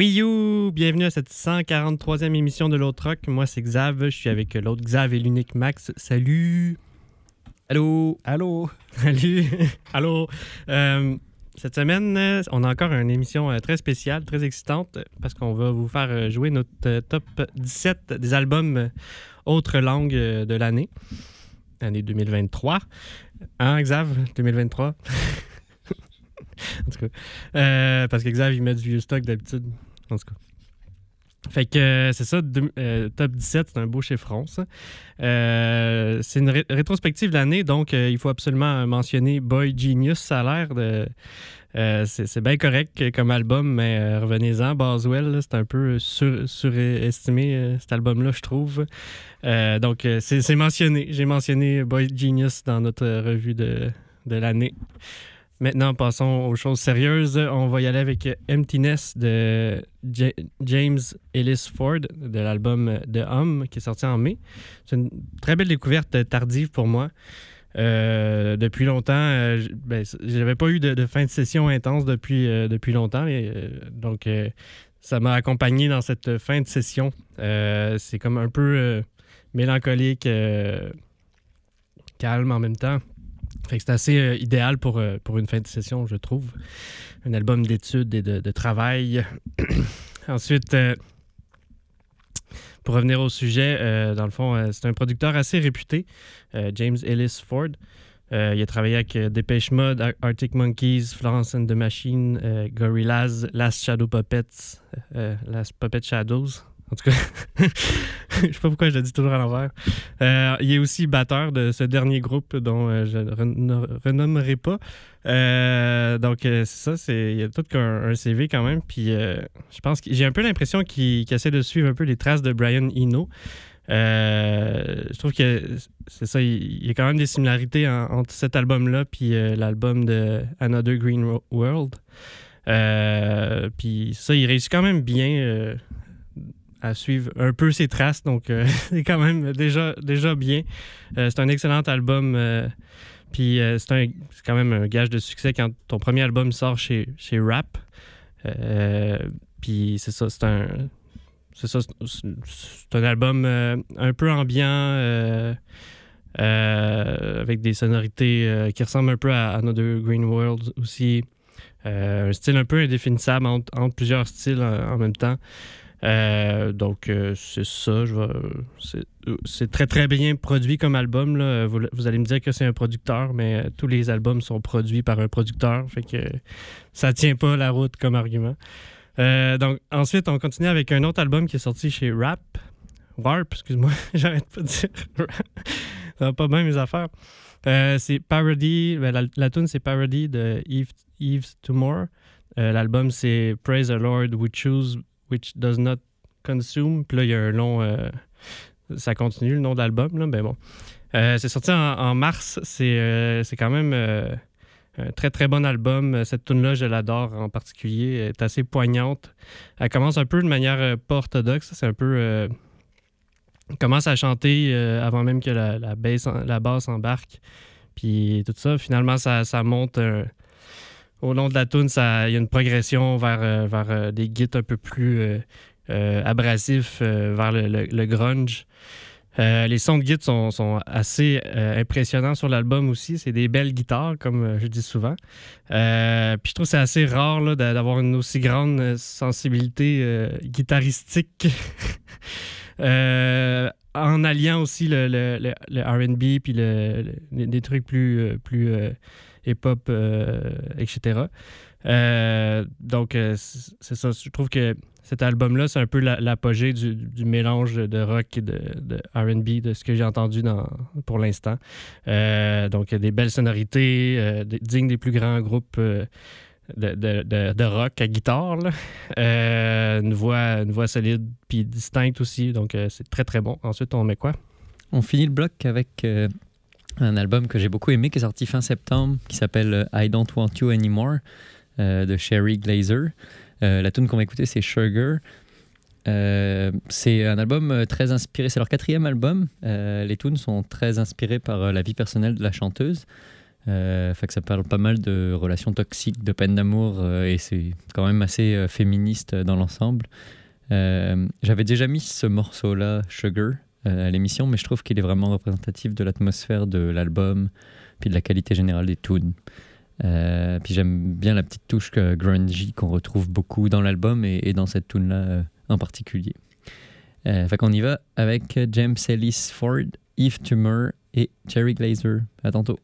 Oui, you! Bienvenue à cette 143e émission de l'autre rock. Moi, c'est Xav. Je suis avec l'autre Xav et l'unique Max. Salut! Allô? Allô? Salut! Allô? Euh, cette semaine, on a encore une émission euh, très spéciale, très excitante, parce qu'on va vous faire euh, jouer notre euh, top 17 des albums autres langues de l'année, l'année 2023. Hein, Xav? 2023? en tout cas. Euh, parce que Xav, il met du vieux stock d'habitude. En tout cas. Fait que euh, c'est ça, euh, top 17, c'est un beau chiffron, ça. Euh, c'est une ré- rétrospective de l'année, donc il faut absolument mentionner Boy Genius. Ça a l'air de. c'est bien correct comme album, mais revenez-en. Boswell, là, c'est un peu sur- surestimé, cet album-là, je trouve. Donc, c'est mentionné. J'ai mentionné Boy Genius dans notre revue de, de l'année. Maintenant, passons aux choses sérieuses. On va y aller avec Emptiness de Ja- James Ellis Ford de l'album The Hum qui est sorti en mai. C'est une très belle découverte tardive pour moi. Euh, depuis longtemps, euh, ben, j'avais pas eu de, fin de session intense depuis, euh, depuis longtemps. euh, donc, ça m'a accompagné dans cette fin de session. C'est comme un peu mélancolique, calme en même temps. C'est assez euh, idéal pour, euh, pour une fin de session, je trouve. Un album d'études et de, travail. Ensuite, euh, pour revenir au sujet, dans le fond, c'est un producteur assez réputé, James Ellis Ford. Il a travaillé avec Depeche Mode, Ar- Arctic Monkeys, Florence and the Machine, Gorillaz, Last Shadow Puppets, Last Puppet Shadows. En tout cas, je sais pas pourquoi je le dis toujours à l'envers. Euh, il est aussi batteur de ce dernier groupe dont euh, je ne reno- renommerai pas. Euh, donc, c'est ça, il y a tout qu'un un CV quand même. Puis, je pense que j'ai un peu l'impression qu'il, essaie de suivre un peu les traces de Brian Eno. Je trouve que c'est ça, il, y a quand même des similarités en- entre cet album-là puis l'album de Another Green Wo- World. Puis ça, il réussit quand même bien à suivre un peu ses traces, donc euh, c'est quand même déjà, déjà bien. Euh, c'est un excellent album. euh, puis c'est, quand même un gage de succès quand ton premier album sort chez, chez Rap. Puis c'est ça, c'est un. C'est ça, c'est- un album un peu ambiant, avec des sonorités qui ressemblent un peu à Another Green World aussi. Un style un peu indéfinissable entre, plusieurs styles en même temps. Euh, donc, euh, c'est ça. Je vais, c'est, très, très bien produit comme album. Là. Vous, vous allez me dire que c'est un producteur, mais euh, tous les albums sont produits par un producteur. Fait que ça tient pas la route comme argument. Donc, ensuite, on continue avec un autre album qui est sorti chez Rap. Warp, excuse-moi, j'arrête pas de dire. Ça va pas bien mes affaires. C'est Parody, ben, la, la tune c'est Parody de Eve, Eve Tomorrow. Euh, L'album c'est Praise the Lord, we choose which does not consume. Puis là, il y a un long. euh, ça continue le nom de l'album, là, ben bon. Euh, c'est sorti en, mars. C'est euh, c'est quand même un très très bon album. Cette tune-là, je l'adore en particulier. Elle est assez poignante. Elle commence un peu de manière pas orthodoxe. C'est un peu. elle commence à chanter avant même que la, la, basse, embarque. Puis tout ça, finalement, ça, ça monte. euh, au long de la tune, ça- il y a une progression vers, euh, vers euh, des guides un peu plus euh, abrasifs, vers le, le- grunge. Les sons de guide sont, sont assez impressionnants sur l'album aussi. C'est des belles guitares, comme je dis souvent. Puis je trouve que c'est assez rare d'avoir une aussi grande sensibilité guitaristique. En alliant aussi le, le- le- le RB puis des trucs plus, hip-hop, euh, etc. Euh, donc, euh, c'est ça. Je trouve que cet album-là, c'est un peu la- l'apogée du, du mélange de rock et de, de RB, de ce que j'ai entendu dans, pour l'instant. Donc, des belles sonorités, des- dignes des plus grands groupes de, de- de- de rock à guitare. une, voix, une voix solide puis distincte aussi. Donc, c'est très, très bon. Ensuite, on met quoi? On finit le bloc avec un album que j'ai beaucoup aimé qui est sorti fin septembre qui s'appelle euh, I Don't Want You Anymore euh, de Sherry Glazer. Euh, la tune qu'on va écouter c'est Sugar. C'est un album très inspiré, c'est leur quatrième album. Les tunes sont très inspirées par la vie personnelle de la chanteuse. Ça parle pas mal de relations toxiques, de peine d'amour et c'est quand même assez féministe dans l'ensemble. J'avais déjà mis ce morceau-là, Sugar, euh, à l'émission, mais je trouve qu'il est vraiment représentatif de l'atmosphère de l'album, puis de la qualité générale des tunes. Euh, puis j'aime bien la petite touche que grungy qu'on retrouve beaucoup dans l'album et, dans cette tune là euh, en particulier. Fait qu'on y va avec James Ellis Ford, Eve Tumor et Jerry Glazer. À tantôt.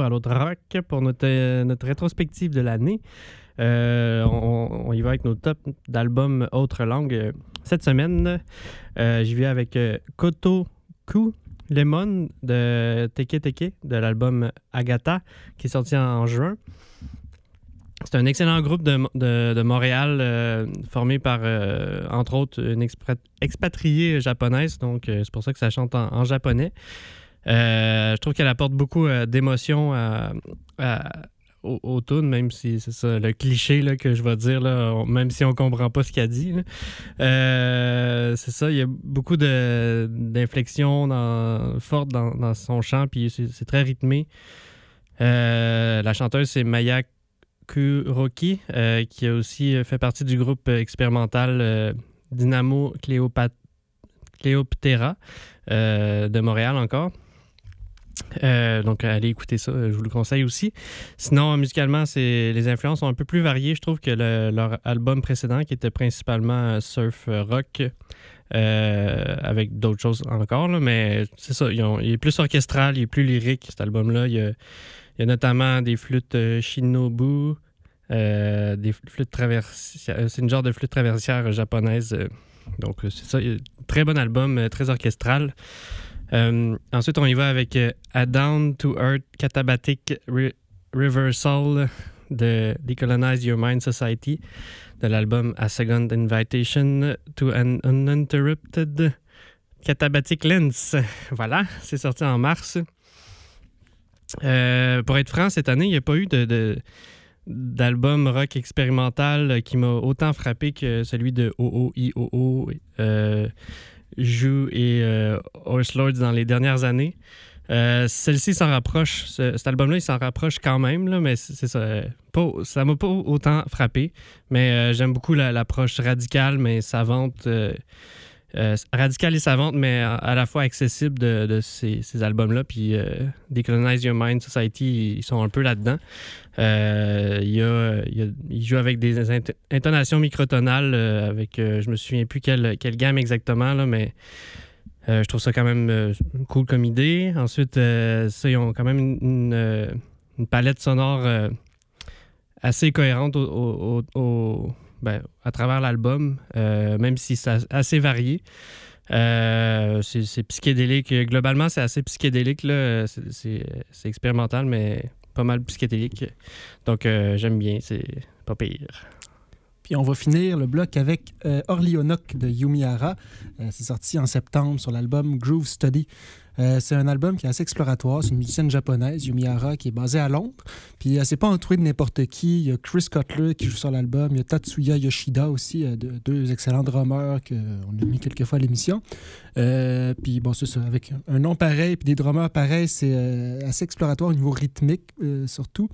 À l'autre rock pour notre, euh, rétrospective de l'année. Euh, on, y va avec nos tops d'albums autres langues. Euh, Cette semaine, j'y vais avec Kotoku Lemon de Teke Teke de l'album Agatha qui est sorti en juin. C'est un excellent groupe de, Montréal formé par, entre autres, une expatriée japonaise. Donc, c'est pour ça que ça chante en japonais. Euh, je trouve qu'elle apporte beaucoup euh, d'émotion à- au, au tune, même si c'est ça le cliché là, que je vais dire, là, même si on comprend pas ce qu'elle dit. Euh, c'est ça, il y a beaucoup d'inflexions fortes dans, son chant, puis c'est très rythmé. Euh, la chanteuse, c'est Maya Kuroki, euh, qui a aussi fait partie du groupe expérimental euh, Dynamo Cléopat- Cléoptera euh, de Montréal encore. Euh, donc, allez écouter ça, je vous le conseille aussi. Sinon, musicalement, les influences sont un peu plus variées. Je trouve que le- leur album précédent, qui était principalement surf rock, euh, avec d'autres choses encore, là, mais c'est ça, il est plus orchestral, il est plus lyrique, cet album-là. Il y a, notamment des flûtes euh, shinobu, euh, des flûtes traversières. C'est une genre de flûte traversière japonaise. euh, donc, euh, c'est ça. Très bon album, euh, très orchestral. Euh, ensuite, on y va avec euh, A Down to Earth Catabatic Re- Reversal de Decolonize Your Mind Society de l'album A Second Invitation to an Uninterrupted Catabatic Lens. Voilà, c'est sorti en mars. Euh, pour être franc, cette année, il n'y a pas eu d'album rock expérimental qui m'a autant frappé que celui de OOIOO, Joue et euh, Horse dans les dernières années. Euh, Celle-ci s'en rapproche, ce- cet album-là, il s'en rapproche quand même, mais c'est ça. euh, m'a pas autant frappé, mais euh, j'aime beaucoup la- l'approche radicale, mais savante. Euh, radicale et savante, mais à, la fois accessible de, ces, albums-là. Puis euh, Decolonize Your Mind Society, ils sont un peu là-dedans. Euh, il, y a, joue avec des int- intonations microtonales, euh, avec, euh, je me souviens plus quelle, gamme exactement, là, mais euh, je trouve ça quand même cool comme idée. Ensuite, ça, ils ont quand même une, palette sonore assez cohérente au- ben, à travers l'album, euh, même si c'est assez varié. Euh, c'est psychédélique. Globalement, c'est assez psychédélique. C'est- expérimental, mais pas mal psychédélique. Donc, euh, j'aime bien. C'est pas pire. Puis on va finir le bloc avec euh, Orlionok de Yumihara. Euh, c'est sorti en septembre sur l'album Groove Study. Euh, c'est un album qui est assez exploratoire. C'est une musicienne japonaise, Yumihara, qui est basée à Londres. Puis elle s'est pas entourée de n'importe qui. Il y a Chris Cutler qui joue sur l'album. Il y a Tatsuya Yoshida aussi, euh, de- deux excellents drummers qu'on a mis quelques fois à l'émission. Euh, puis bon, c'est ça. Avec un nom pareil puis des drummers pareils, c'est euh, assez exploratoire au niveau rythmique, euh, surtout.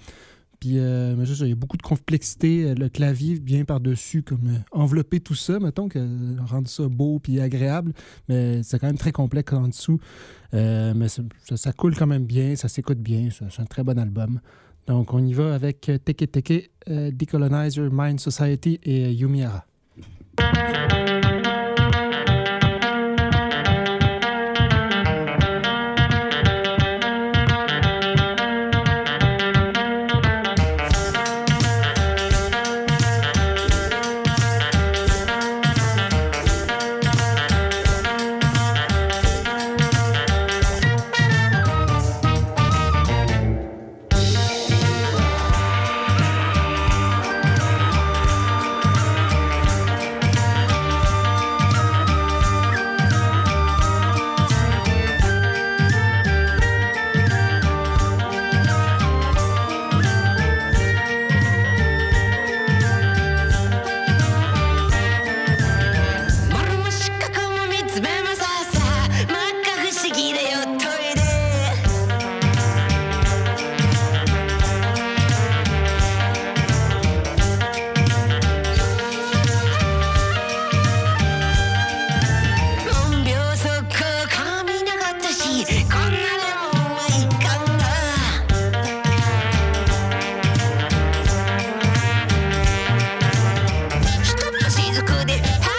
Puis, euh, il y a beaucoup de complexité. Euh, Le clavier vient par-dessus, comme euh, envelopper tout ça, mettons, que, rendre ça beau puis agréable. Mais c'est quand même très complexe en dessous. Mais ça, coule quand même bien, ça s'écoute bien. C'est un très bon album. Donc, on y va avec Teke Teke, euh, Decolonizer, Mind Society et euh, 速で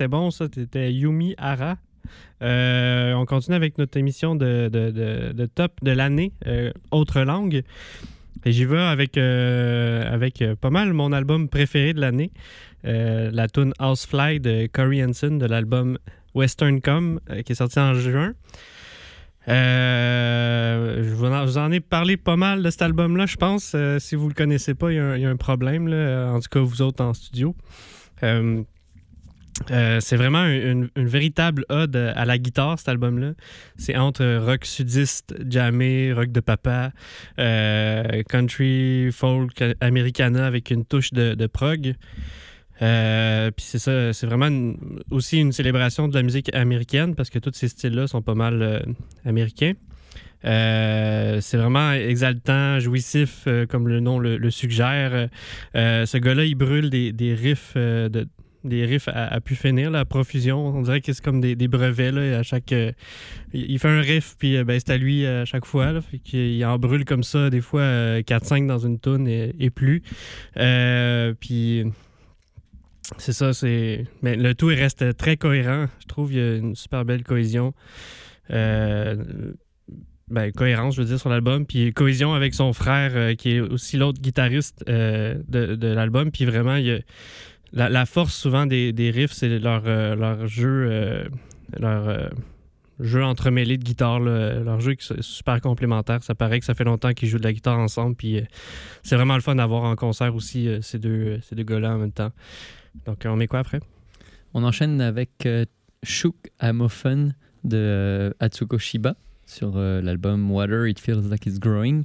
c'était bon ça. C'était Yumi Hara. Euh, on continue avec notre émission de, de- de- top de l'année, euh, autre langue. Et j'y vais avec, euh, avec euh, pas mal mon album préféré de l'année, la tune Housefly de Corey Hansen de l'album Western Com, qui est sorti en juin. Je, vous en, ai parlé pas mal de cet album-là, je pense. Si vous le connaissez pas, il y, a un- problème, en tout cas vous autres en studio. Euh, c'est vraiment une, véritable ode à la guitare, cet album-là. C'est entre rock sudiste, jammé, rock de papa, euh, country, folk, americana avec une touche de, de prog. Euh, Puis c'est ça, c'est vraiment aussi une célébration de la musique américaine parce que tous ces styles-là sont pas mal américains. C'est vraiment exaltant, jouissif, comme le nom le, suggère. Ce gars-là, il brûle des, riffs de, des riffs à, à pu finir, à profusion. On dirait que c'est comme des, brevets. Là, à chaque, euh, il fait un riff, puis euh, ben, c'est à lui à chaque fois. Là, fait qu'il il en brûle comme ça, des fois euh, 4-5 dans une toune et, plus. Euh, puis c'est ça, c'est. Mais le tout il reste très cohérent. Je trouve qu'il y a une super belle cohésion. Euh, ben, cohérence, je veux dire, sur l'album. Puis cohésion avec son frère, euh, qui est aussi l'autre guitariste euh, de, de l'album. Puis vraiment, il y a la, force souvent des, des riffs, c'est leur, euh, leur jeu, euh, leur euh, entremêlé de guitare, leur jeu qui est super complémentaire. Ça paraît que ça fait longtemps qu'ils jouent de la guitare ensemble, puis euh, c'est vraiment le fun d'avoir en concert aussi euh, ces deux, ces deux gars-là en même temps. Donc, on met quoi après? On enchaîne avec Shook Often de Atsuko Shiba sur l'album Water It Feels Like It's Growing.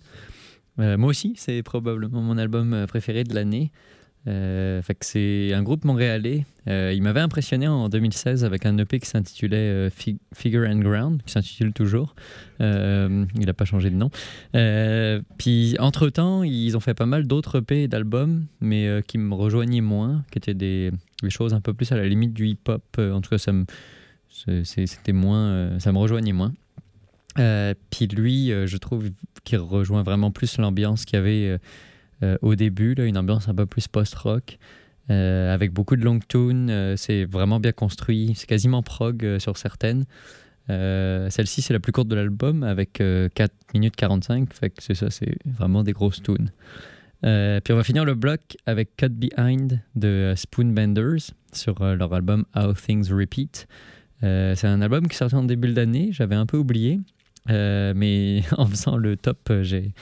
Moi aussi, c'est probablement mon album préféré de l'année. Euh, c'est un groupe montréalais. Euh, il m'avait impressionné en 2016 avec un EP qui s'intitulait euh, Fig- Figure and Ground, qui s'intitule toujours. Il n'a pas changé de nom. Puis entre-temps, ils ont fait pas mal d'autres EP et d'albums, mais qui me rejoignaient moins, qui étaient des, choses un peu plus à la limite du hip-hop. En tout cas, ça me, c'était moins, ça me rejoignait moins. Puis lui, je trouve qu'il rejoint vraiment plus l'ambiance qu'il y avait au début, là, une ambiance un peu plus post-rock, euh, avec beaucoup de long tunes. euh, c'est vraiment bien construit. C'est quasiment prog euh, sur certaines. Euh, Celle-ci, c'est la plus courte de l'album, avec euh, 4 minutes 45. Fait que c'est ça, c'est vraiment des grosses tunes. Euh, puis on va finir le bloc avec Cut Behind de euh, Spoonbenders sur euh, leur album How Things Repeat. Euh, c'est un album qui sortait en début d'année, j'avais un peu oublié, Euh, mais en faisant le top, euh, j'ai,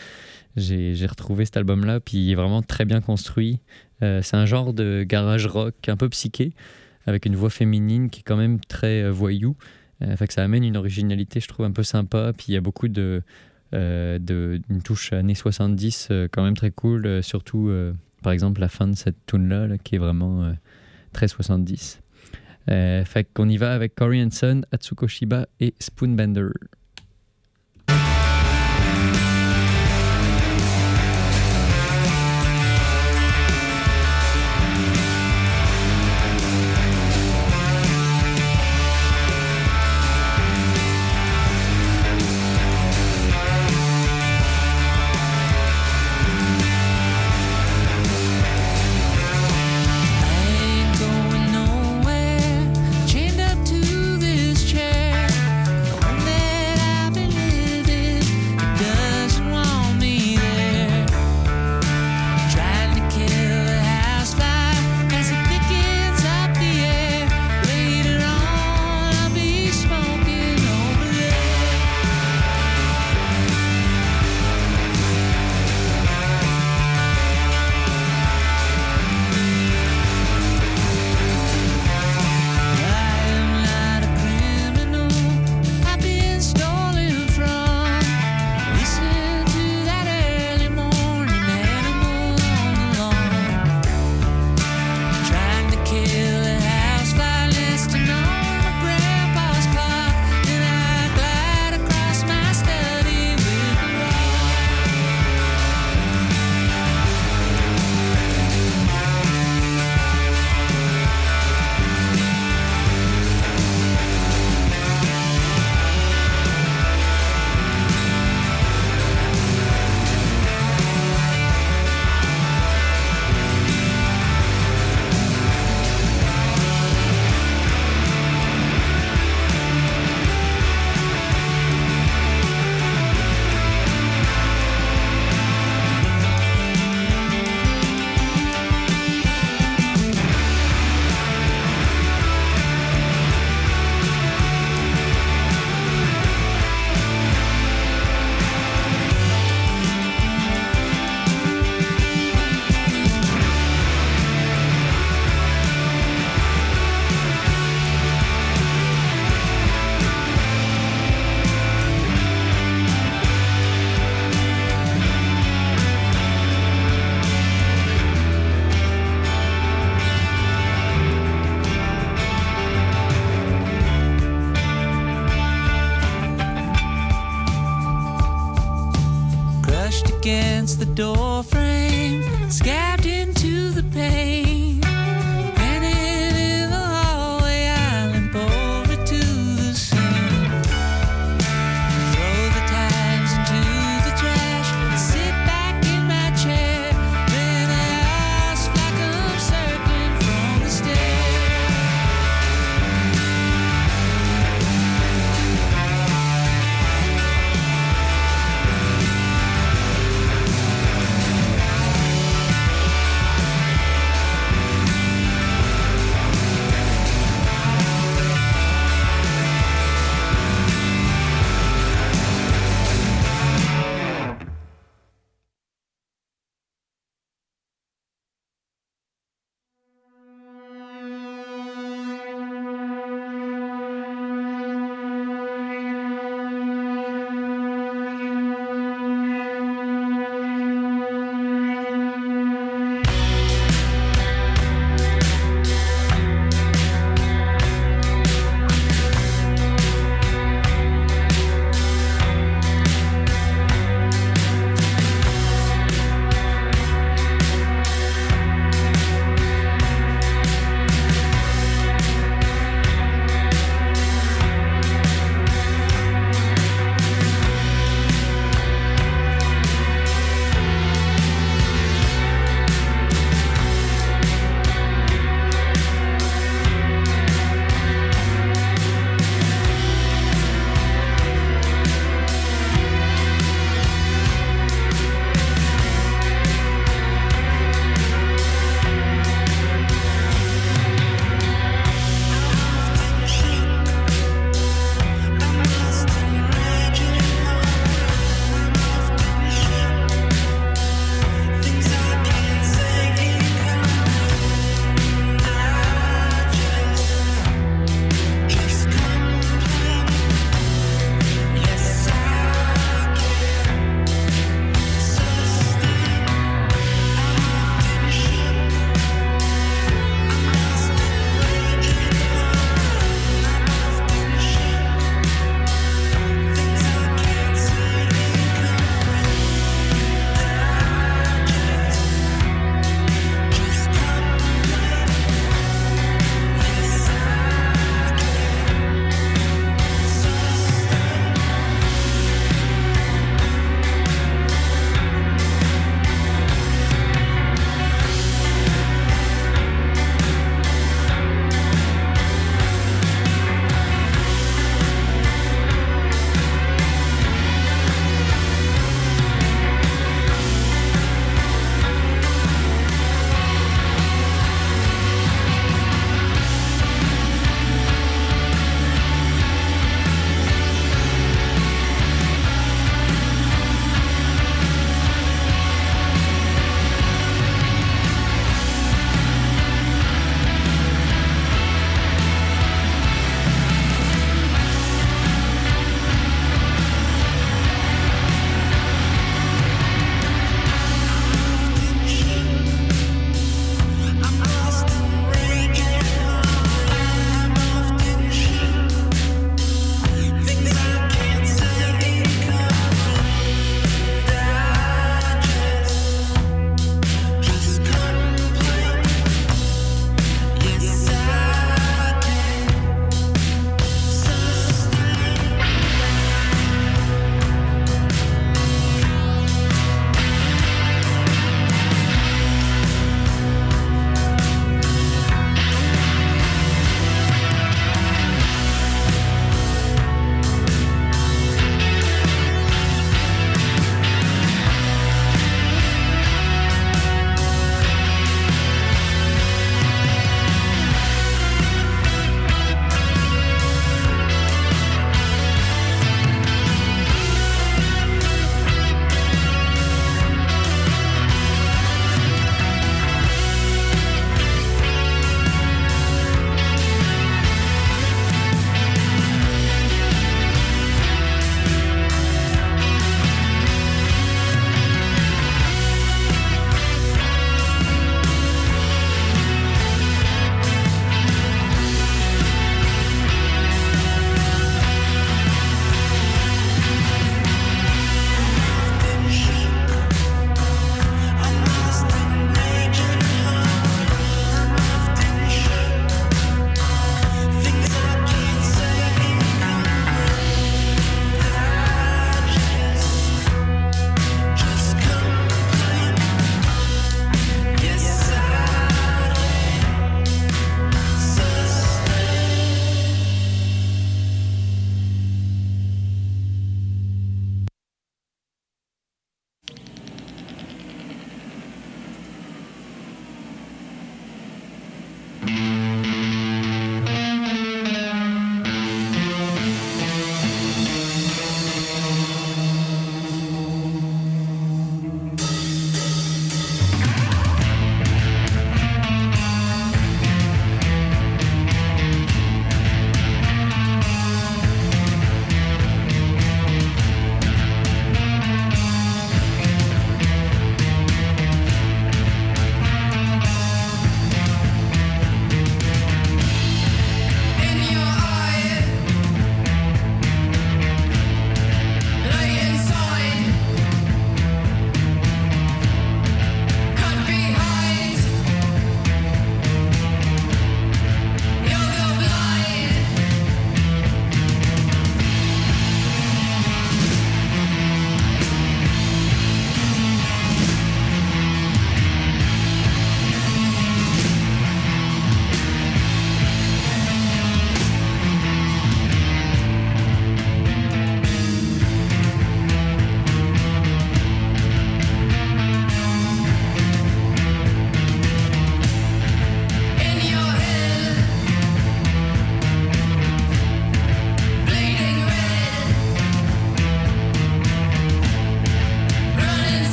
j'ai, retrouvé cet album-là, puis il est vraiment très bien construit. Euh, c'est un genre de garage rock un peu psyché, avec une voix féminine qui est quand même très euh, voyou. Euh, que ça amène une originalité, je trouve, un peu sympa, puis il y a beaucoup de, euh, de une touche années 70 euh, quand même très cool, surtout par exemple la fin de cette tune-là, là, qui est vraiment très 70. Euh, fait qu'on y va avec Corey Hanson, Atsuko Shiba et Spoonbender.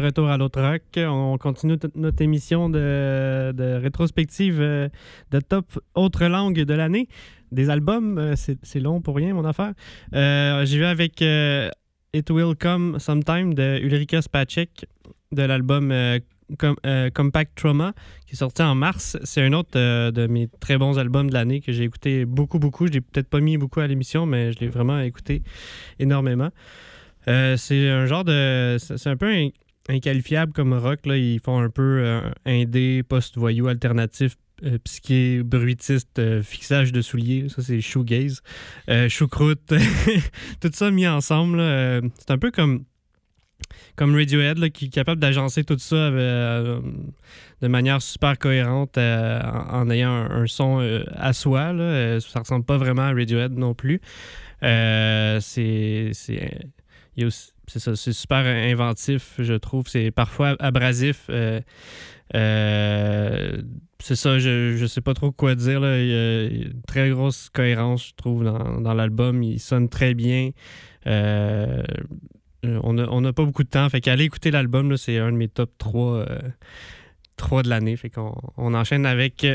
Retour à l'autre rock. On continue notre émission de, rétrospective euh, de top autre langue de l'année. Des albums, euh, c'est long pour rien, mon affaire. Euh, J'y vais avec euh, It Will Come Sometime de Ulrika Spacek de l'album Com- Compact Trauma qui est sorti en mars. C'est un autre de mes très bons albums de l'année que j'ai écouté beaucoup, beaucoup. Je l'ai peut-être pas mis beaucoup à l'émission, mais je l'ai vraiment écouté énormément. C'est un genre de. C'est un peu in- inqualifiable comme rock. Là. Ils font un peu euh, indé, post-voyou, alternatif, euh, psyché, bruitiste, euh, fixage de souliers. Ça, c'est shoegaze. Euh, choucroute. tout ça mis ensemble. Euh, c'est un peu comme. Comme Radiohead, là, qui est capable d'agencer tout ça de manière super cohérente en, ayant un, son à soi. Là. Ça ressemble pas vraiment à Radiohead non plus. C'est il y a aussi- c'est ça, c'est super inventif, je trouve. C'est parfois abrasif. euh, euh, c'est ça, je, je sais pas trop quoi dire. Là. Il y a une très grosse cohérence, je trouve, dans, dans l'album. Il sonne très bien. Euh, on n'a on a pas beaucoup de temps. Fait qu'aller écouter l'album, c'est un de mes top 3, euh, 3 de l'année. Fait qu'on on enchaîne avec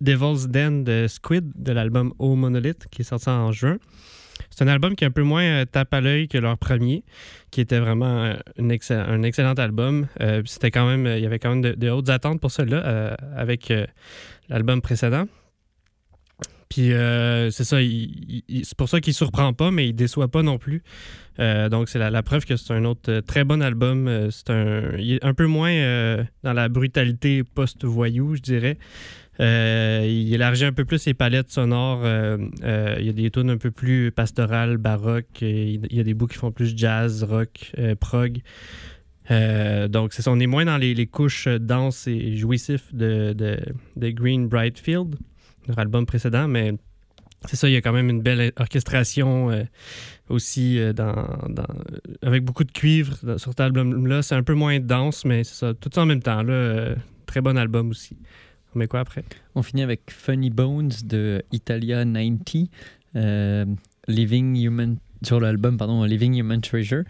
Devil's Den de Squid de l'album Oh Monolith qui est sorti en juin. C'est un album qui est un peu moins euh, tape à l'œil que leur premier, qui était vraiment euh, un excellent album. Euh, c'était quand même, il y avait quand même de, hautes attentes pour celui-là avec l'album précédent. Puis euh, c'est ça, c'est pour ça qu'il surprend pas, mais il déçoit pas non plus. Euh, donc c'est la, preuve que c'est un autre euh, très bon album. C'est un, il est un peu moins dans la brutalité post-voyou, je dirais. Il élargit un peu plus ses palettes sonores. Il y a des tunes un peu plus pastorales, baroques. Il y a des bouts qui font plus jazz, rock, prog. Donc, c'est ça, on est moins dans les, les couches denses et jouissifs de, de, de Green Brightfield, leur album précédent, mais c'est ça, il y a quand même une belle orchestration euh, aussi euh, dans, avec beaucoup de cuivre sur cet album-là. C'est un peu moins dense, mais c'est ça, tout ça en même temps. Là, euh, très bon album aussi. On met quoi après? On finit avec Funny Bones de Italia 90, euh, Living Human sur l'album pardon Living Human Treasure.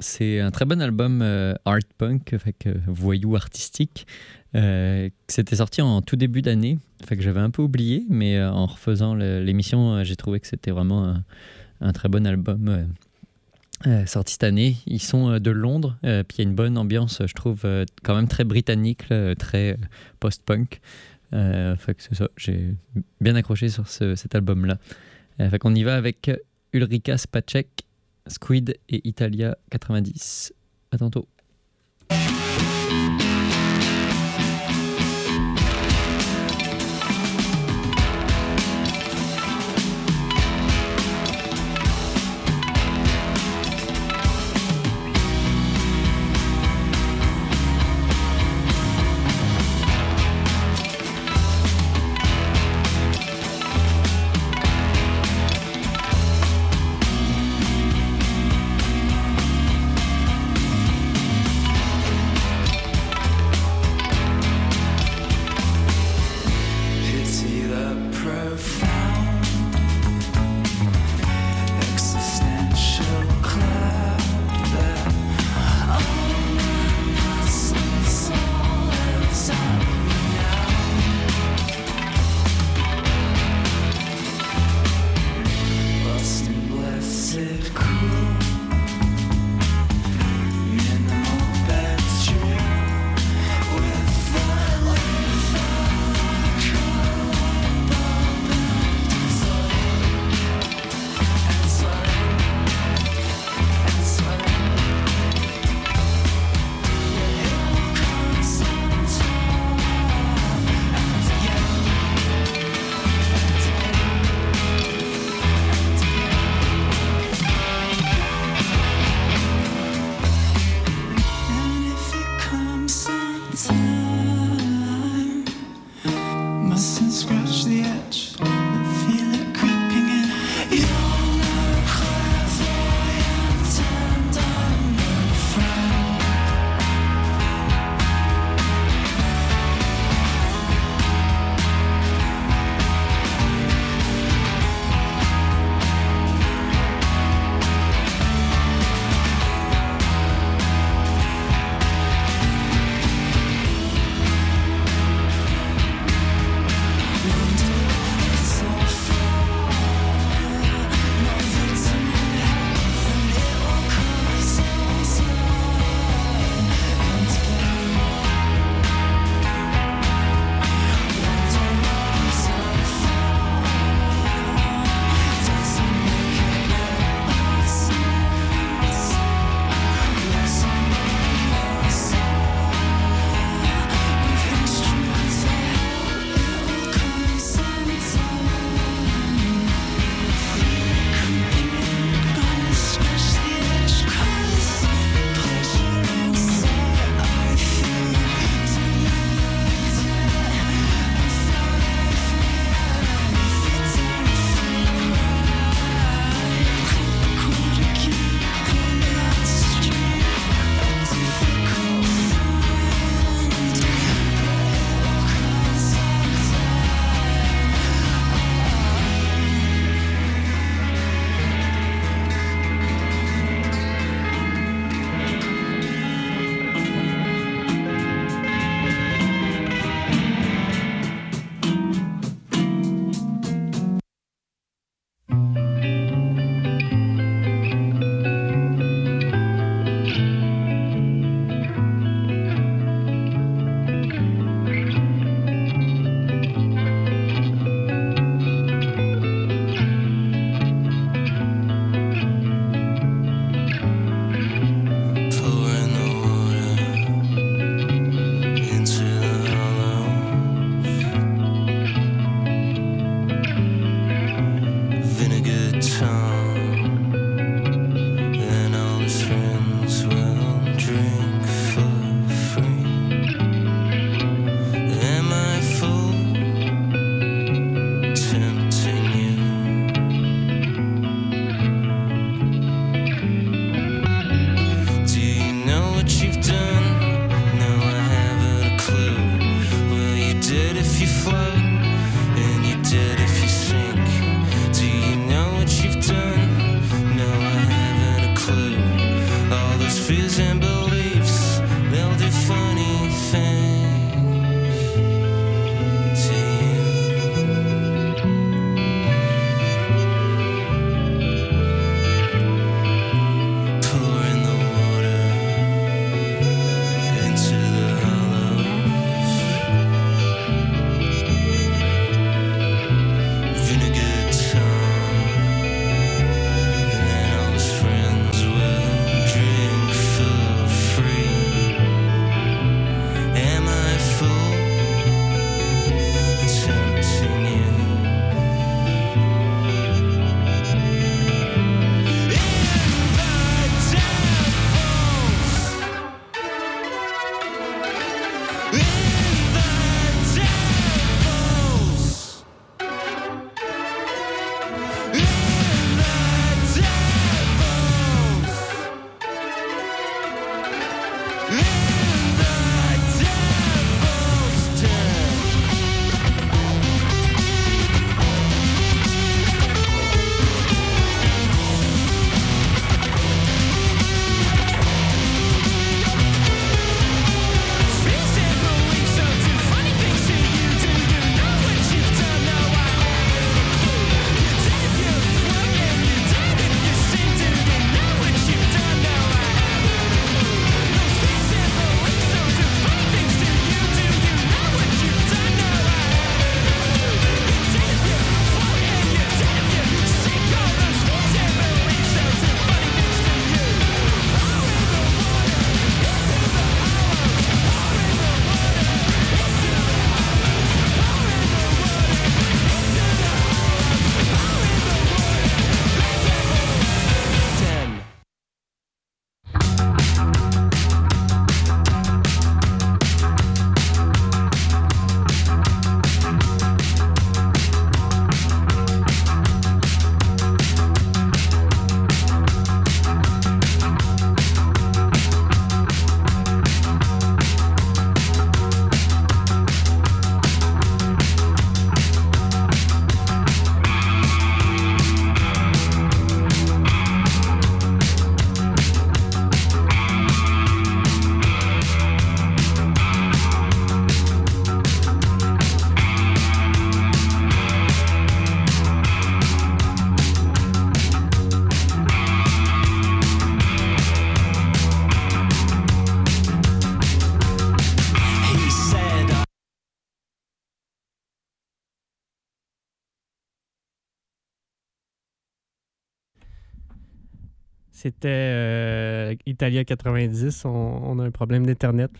C'est un très bon album euh, art punk, que voyou artistique. Euh, C'était sorti en tout début d'année, que j'avais un peu oublié, mais euh, en refaisant l'émission, euh, j'ai trouvé que c'était vraiment un, très bon album. sorti cette année. Ils sont de Londres, puis il y a une bonne ambiance, je trouve, quand même très britannique, très post-punk. J'ai bien accroché sur ce- cet album-là. Fait y va avec Ulrika Spacek, Squid et Italia 90. À tantôt. C'était euh, Italia 90. On, on a un problème d'Internet.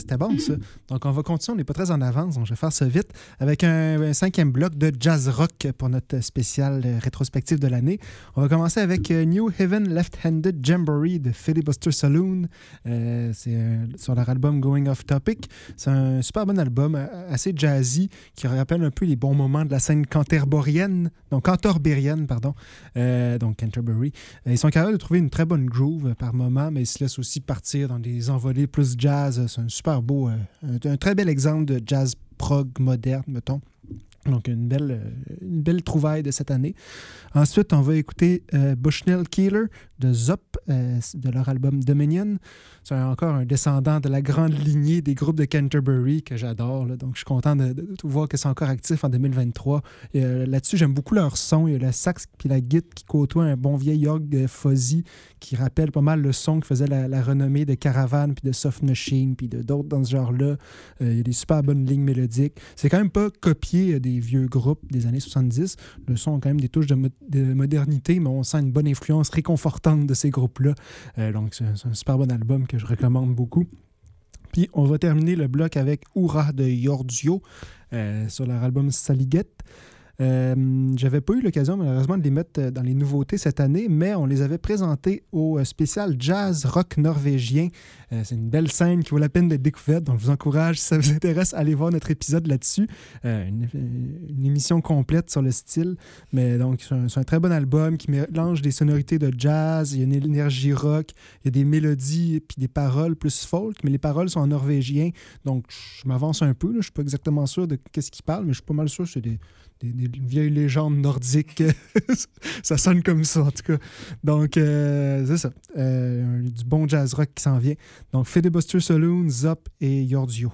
C'était bon, ça. Donc, on va continuer. On n'est pas très en avance, donc je vais faire ça vite. Avec un, cinquième bloc de jazz rock pour notre spécial euh, rétrospective de l'année. On va commencer avec euh, New Heaven Left-Handed Jamboree de Filibuster Saloon. Euh, c'est sur leur album Going Off Topic. C'est un super bon album, assez jazzy, qui rappelle un peu les bons moments de la scène canterborienne, donc cantorbérienne, pardon, donc Canterbury. Ils sont capables de trouver une très bonne groove par moment, mais ils se laissent aussi partir dans des envolées plus jazz. C'est un super beau, euh, un, très bel exemple de jazz prog moderne, mettons. Donc, une belle, euh, trouvaille de cette année. Ensuite, on va écouter euh, Bushnell Keeler de Zop, de leur album Dominion. C'est encore un descendant de la grande lignée des groupes de Canterbury que j'adore. Donc, je suis content de, de- voir que c'est encore actif en 2023. Et, euh, Là-dessus, j'aime beaucoup leur son. Il y a le sax puis la guitare qui côtoient un bon vieil orgue fuzzy qui rappelle pas mal le son que faisait la, renommée de Caravan puis de Soft Machine puis d'autres dans ce genre-là. Euh, il y a des super bonnes lignes mélodiques. C'est quand même pas copié euh, des vieux groupes des années 70. Le son a quand même des touches de, mo- de modernité, mais on sent une bonne influence réconfortante de ces groupes-là. Donc, c'est un super bon album que je recommande beaucoup. Puis, on va terminer le bloc avec Oura de Yordio euh, sur leur album Saliguette. Euh, J'avais pas eu l'occasion, malheureusement, de les mettre euh, dans les nouveautés cette année, mais on les avait présentés au euh, spécial jazz rock norvégien. Euh, C'est une belle scène qui vaut la peine d'être découverte, donc je vous encourage, si ça vous intéresse, à aller voir notre épisode là-dessus. Euh, une, émission complète sur le style. Mais donc, c'est un, très bon album qui mélange des sonorités de jazz, il y a une énergie rock, il y a des mélodies puis des paroles plus folk, mais les paroles sont en norvégien. Donc, je m'avance un peu. Je suis pas exactement sûr de qu'est-ce qu'il parle, mais je suis pas mal sûr que c'est des, des- des vieilles légendes nordiques. ça sonne comme ça, en tout cas. Donc, euh, c'est ça. Du bon jazz rock qui s'en vient. Donc, Filibuster Saloon, Zop et Yordio.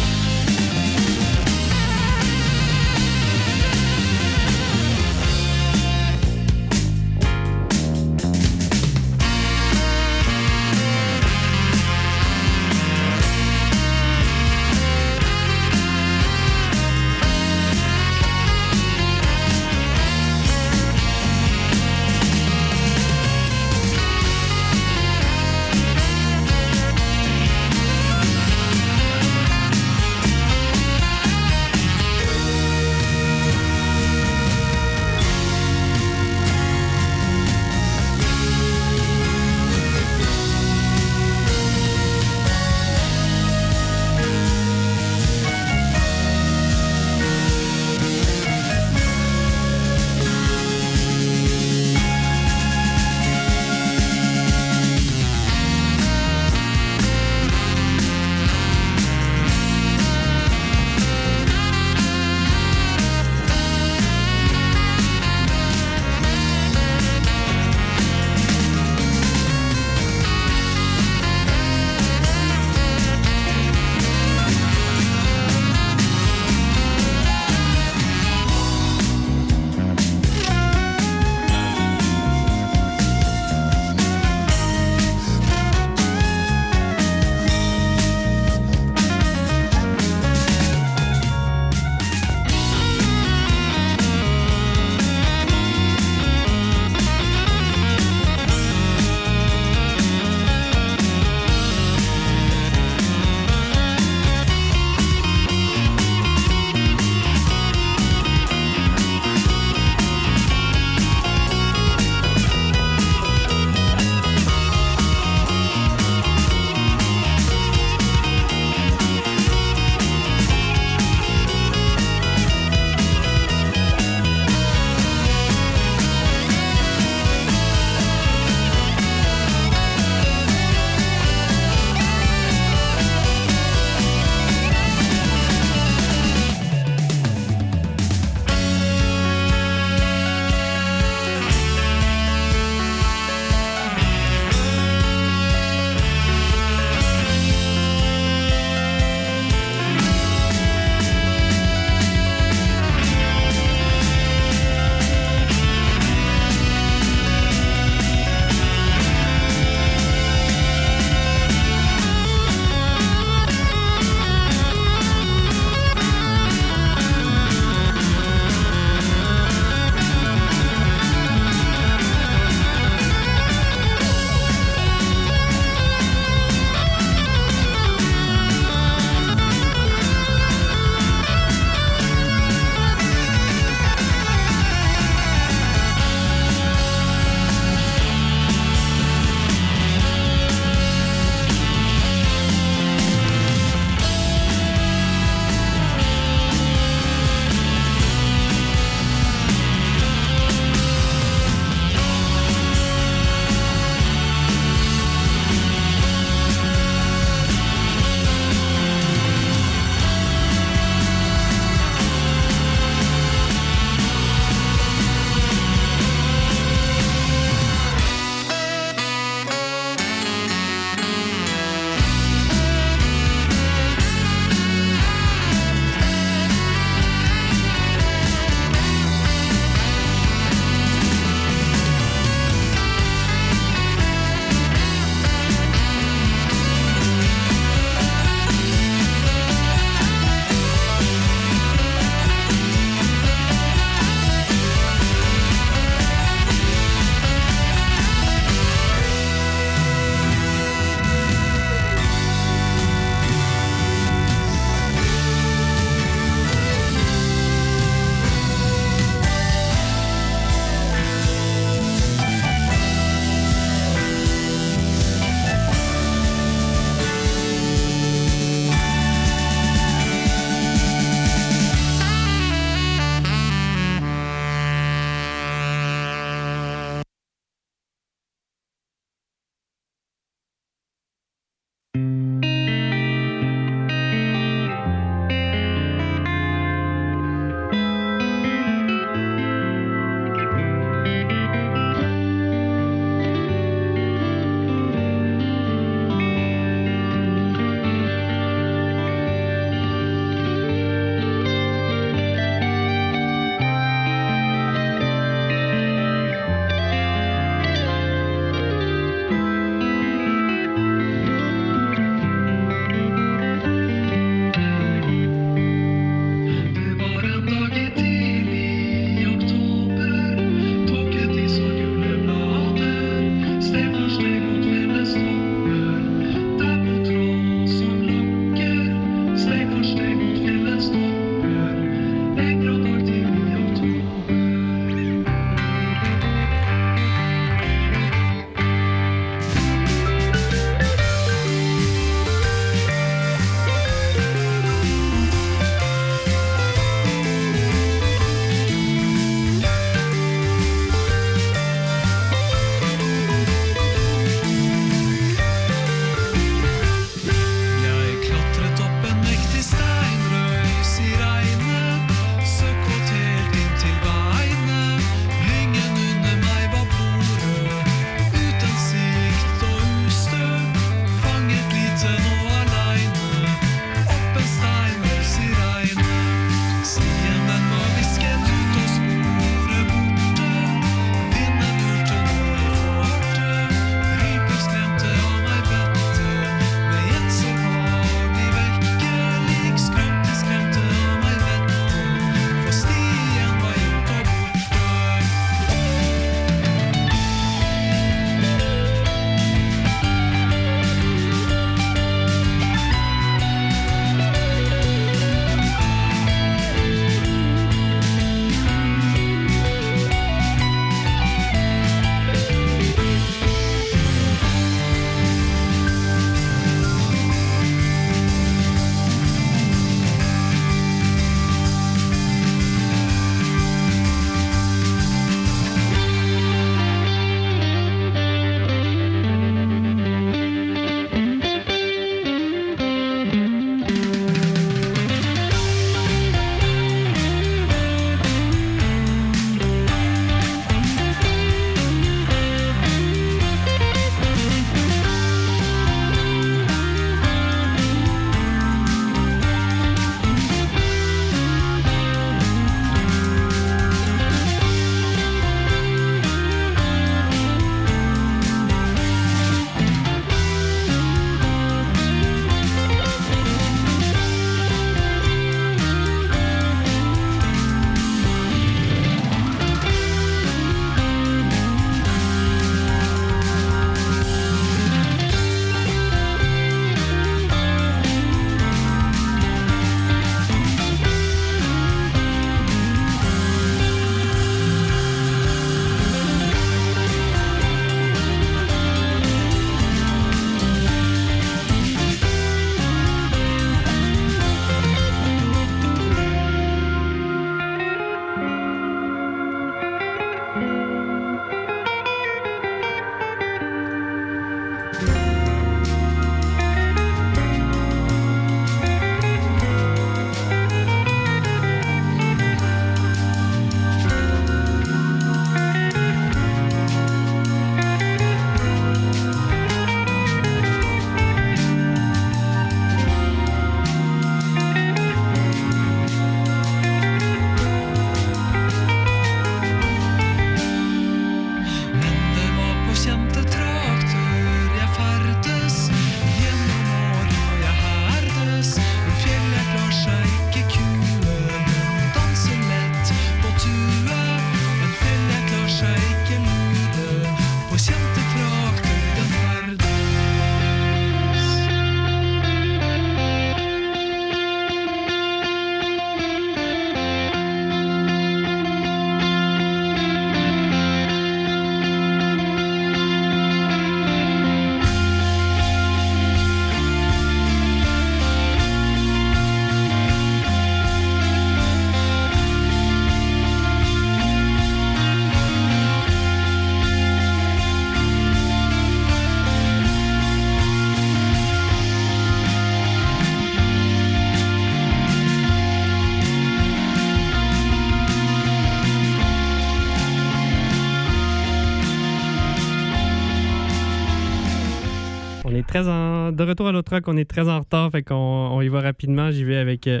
De retour à l'autre rock, on est très en retard, fait qu'on on y va rapidement. J'y vais avec euh,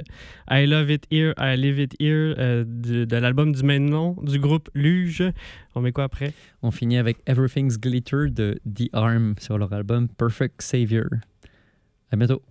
I Love It Here, I Live It Here euh, du- de l'album du même nom du groupe Luge. On met quoi après? On finit avec Everything's Glitter de The Arm sur leur album Perfect Savior. À bientôt.